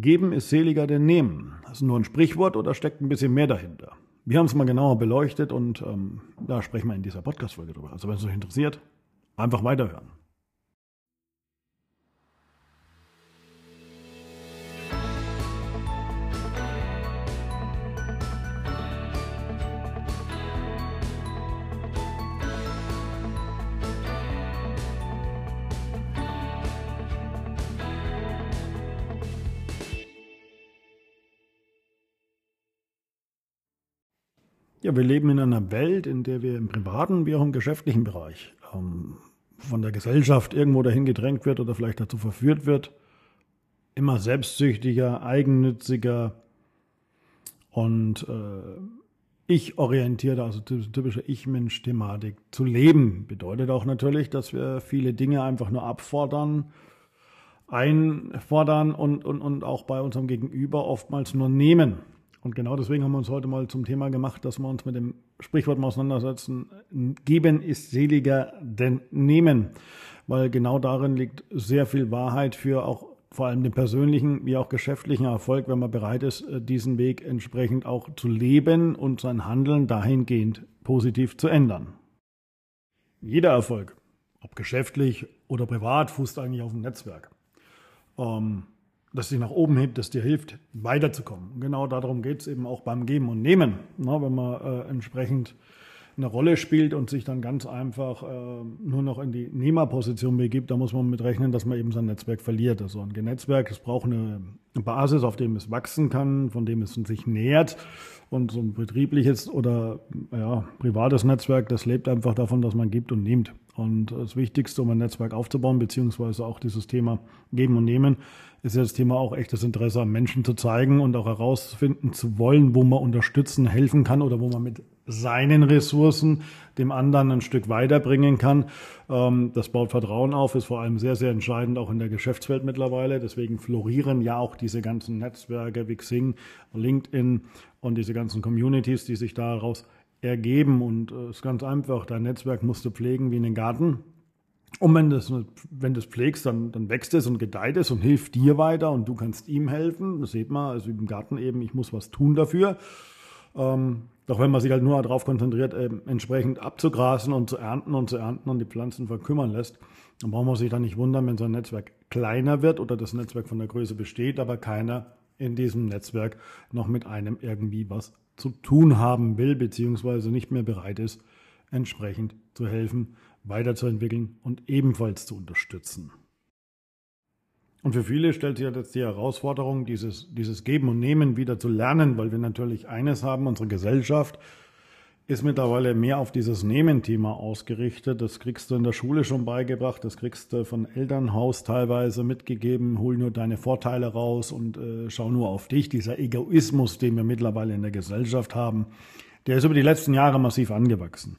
Geben ist seliger denn nehmen. Das ist nur ein Sprichwort oder steckt ein bisschen mehr dahinter? Wir haben es mal genauer beleuchtet und ähm, da sprechen wir in dieser Podcast-Folge drüber. Also wenn es euch interessiert, einfach weiterhören. Ja, wir leben in einer Welt, in der wir im privaten wie auch im geschäftlichen Bereich ähm, von der Gesellschaft irgendwo dahin gedrängt wird oder vielleicht dazu verführt wird, immer selbstsüchtiger, eigennütziger und äh, ich-orientierter, also typische Ich-Mensch-Thematik zu leben. Bedeutet auch natürlich, dass wir viele Dinge einfach nur abfordern, einfordern und, und, und auch bei unserem Gegenüber oftmals nur nehmen. Und genau deswegen haben wir uns heute mal zum Thema gemacht, dass wir uns mit dem Sprichwort mal auseinandersetzen. Geben ist seliger denn nehmen. Weil genau darin liegt sehr viel Wahrheit für auch vor allem den persönlichen wie auch geschäftlichen Erfolg, wenn man bereit ist, äh, diesen Weg entsprechend auch zu leben und sein Handeln dahingehend positiv zu ändern. Jeder Erfolg, ob geschäftlich oder privat, fußt eigentlich auf dem Netzwerk. Ähm, das dich nach oben hebt, das dir hilft, weiterzukommen. Genau darum geht es eben auch beim Geben und Nehmen. Na, wenn man äh, entsprechend eine Rolle spielt und sich dann ganz einfach äh, nur noch in die Nehmerposition begibt, da muss man mit rechnen, dass man eben sein Netzwerk verliert. Also ein Netzwerk, es braucht eine Basis, auf dem es wachsen kann, von dem es sich nähert. Und so ein betriebliches oder ja, privates Netzwerk, das lebt einfach davon, dass man gibt und nimmt. Und das Wichtigste, um ein Netzwerk aufzubauen, beziehungsweise auch dieses Thema Geben und Nehmen, ist ja das Thema auch echtes Interesse am Menschen zu zeigen und auch herausfinden zu wollen, wo man unterstützen, helfen kann oder wo man mit seinen Ressourcen dem anderen ein Stück weiterbringen kann. Ähm, das baut Vertrauen auf, ist vor allem sehr, sehr entscheidend auch in der Geschäftswelt mittlerweile. Deswegen florieren ja auch diese ganzen Netzwerke wie Xing, LinkedIn und diese ganzen Communities, die sich daraus ergeben. Und es äh, ist ganz einfach, dein Netzwerk musst du pflegen wie einen Garten. Und wenn, wenn du es pflegst, dann, dann wächst es und gedeiht es und hilft dir weiter und du kannst ihm helfen. Das sieht man, also im Garten eben, ich muss was tun dafür. Ähm, doch wenn man sich halt nur darauf konzentriert, entsprechend abzugrasen und zu ernten und zu ernten und die Pflanzen verkümmern lässt, dann braucht man sich dann nicht wundern, wenn sein Netzwerk kleiner wird oder das Netzwerk von der Größe besteht, aber keiner in diesem Netzwerk noch mit einem irgendwie was zu tun haben will, beziehungsweise nicht mehr bereit ist, entsprechend zu helfen, weiterzuentwickeln und ebenfalls zu unterstützen. Und für viele stellt sich jetzt die Herausforderung, dieses, dieses Geben und Nehmen wieder zu lernen, weil wir natürlich eines haben, unsere Gesellschaft ist mittlerweile mehr auf dieses Nehmen-Thema ausgerichtet. Das kriegst du in der Schule schon beigebracht, das kriegst du von Elternhaus teilweise mitgegeben, hol nur deine Vorteile raus und äh, schau nur auf dich. Dieser Egoismus, den wir mittlerweile in der Gesellschaft haben, der ist über die letzten Jahre massiv angewachsen.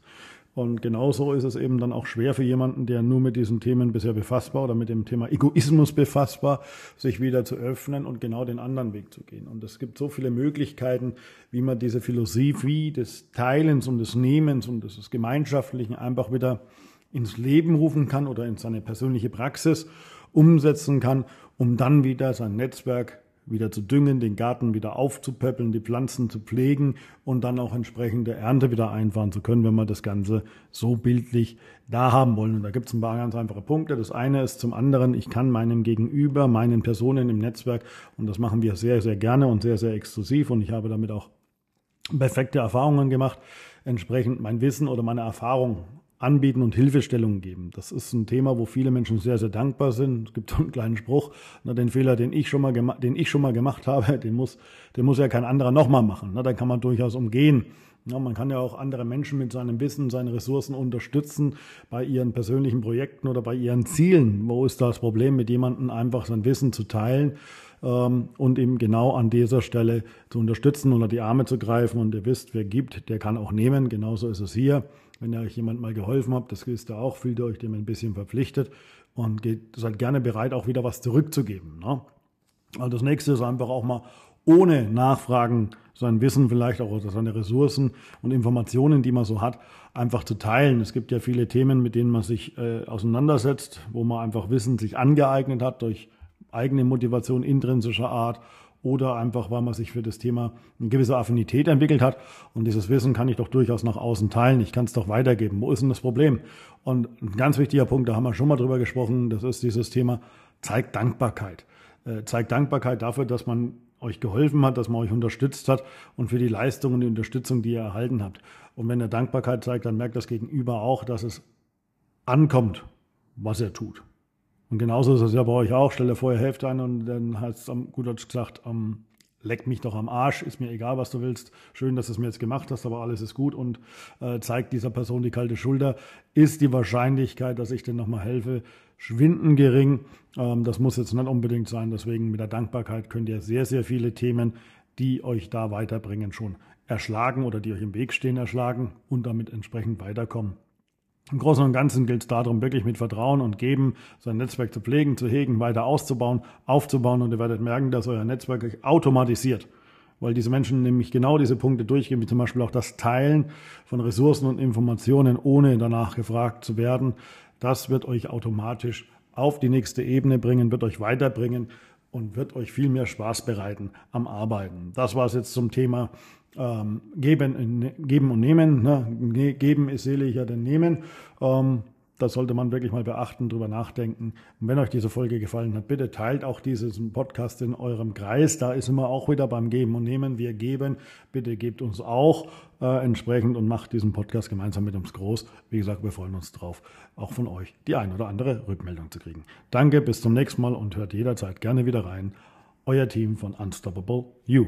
Und genauso ist es eben dann auch schwer für jemanden, der nur mit diesen Themen bisher befasst war oder mit dem Thema Egoismus befasst war, sich wieder zu öffnen und genau den anderen Weg zu gehen. Und es gibt so viele Möglichkeiten, wie man diese Philosophie des Teilens und des Nehmens und des Gemeinschaftlichen einfach wieder ins Leben rufen kann oder in seine persönliche Praxis umsetzen kann, um dann wieder sein Netzwerk wieder zu düngen, den Garten wieder aufzupöppeln, die Pflanzen zu pflegen und dann auch entsprechende Ernte wieder einfahren zu können, wenn wir das Ganze so bildlich da haben wollen. Und da gibt es ein paar ganz einfache Punkte. Das eine ist zum anderen, ich kann meinem Gegenüber, meinen Personen im Netzwerk, und das machen wir sehr, sehr gerne und sehr, sehr exklusiv und ich habe damit auch perfekte Erfahrungen gemacht, entsprechend mein Wissen oder meine Erfahrung anbieten und Hilfestellungen geben. Das ist ein Thema, wo viele Menschen sehr, sehr dankbar sind. Es gibt so einen kleinen Spruch, na, den Fehler, den ich schon mal, den ich schon mal gemacht habe, den muss, den muss ja kein anderer nochmal machen. Na, dann kann man durchaus umgehen. Ja, man kann ja auch andere Menschen mit seinem Wissen, seinen Ressourcen unterstützen bei ihren persönlichen Projekten oder bei ihren Zielen. Wo ist das Problem, mit jemandem einfach sein Wissen zu teilen ähm, und ihm genau an dieser Stelle zu unterstützen, unter die Arme zu greifen. Und ihr wisst, wer gibt, der kann auch nehmen. Genauso ist es hier. Wenn ihr euch jemand mal geholfen habt, das wisst ihr auch, fühlt ihr euch dem ein bisschen verpflichtet und geht, seid gerne bereit, auch wieder was zurückzugeben. Ne? Also das nächste ist einfach auch mal ohne Nachfragen sein Wissen vielleicht auch oder seine Ressourcen und Informationen, die man so hat, einfach zu teilen. Es gibt ja viele Themen, mit denen man sich äh, auseinandersetzt, wo man einfach Wissen sich angeeignet hat durch eigene Motivation intrinsischer Art oder einfach, weil man sich für das Thema eine gewisse Affinität entwickelt hat. Und dieses Wissen kann ich doch durchaus nach außen teilen. Ich kann es doch weitergeben. Wo ist denn das Problem? Und ein ganz wichtiger Punkt, da haben wir schon mal drüber gesprochen, das ist dieses Thema, zeigt Dankbarkeit. Äh, zeigt Dankbarkeit dafür, dass man euch geholfen hat, dass man euch unterstützt hat und für die Leistung und die Unterstützung, die ihr erhalten habt. Und wenn ihr Dankbarkeit zeigt, dann merkt das Gegenüber auch, dass es ankommt, was er tut. Und genauso ist es ja bei euch auch. Stell dir vor, ihr helft ein und dann heißt es am Deutsch gesagt, ähm, leck mich doch am Arsch, ist mir egal, was du willst. Schön, dass du es mir jetzt gemacht hast, aber alles ist gut und äh, zeigt dieser Person die kalte Schulter. Ist die Wahrscheinlichkeit, dass ich dir nochmal helfe, schwinden gering. Ähm, das muss jetzt nicht unbedingt sein. Deswegen mit der Dankbarkeit könnt ihr sehr, sehr viele Themen, die euch da weiterbringen, schon erschlagen oder die euch im Weg stehen, erschlagen und damit entsprechend weiterkommen. Im Großen und Ganzen gilt es darum, wirklich mit Vertrauen und Geben sein Netzwerk zu pflegen, zu hegen, weiter auszubauen, aufzubauen und ihr werdet merken, dass euer Netzwerk euch automatisiert weil diese Menschen nämlich genau diese Punkte durchgehen, wie zum Beispiel auch das Teilen von Ressourcen und Informationen, ohne danach gefragt zu werden. Das wird euch automatisch auf die nächste Ebene bringen, wird euch weiterbringen und wird euch viel mehr Spaß bereiten am Arbeiten. Das war es jetzt zum Thema ähm, geben, geben und nehmen. Ne? Geben ist seliger denn nehmen. Ähm, das sollte man wirklich mal beachten, drüber nachdenken. Und wenn euch diese Folge gefallen hat, bitte teilt auch diesen Podcast in eurem Kreis. Da ist immer auch wieder beim Geben und Nehmen. Wir geben. Bitte gebt uns auch äh, entsprechend und macht diesen Podcast gemeinsam mit uns groß. Wie gesagt, wir freuen uns drauf, auch von euch die ein oder andere Rückmeldung zu kriegen. Danke, bis zum nächsten Mal und hört jederzeit gerne wieder rein. Euer Team von Unstoppable You.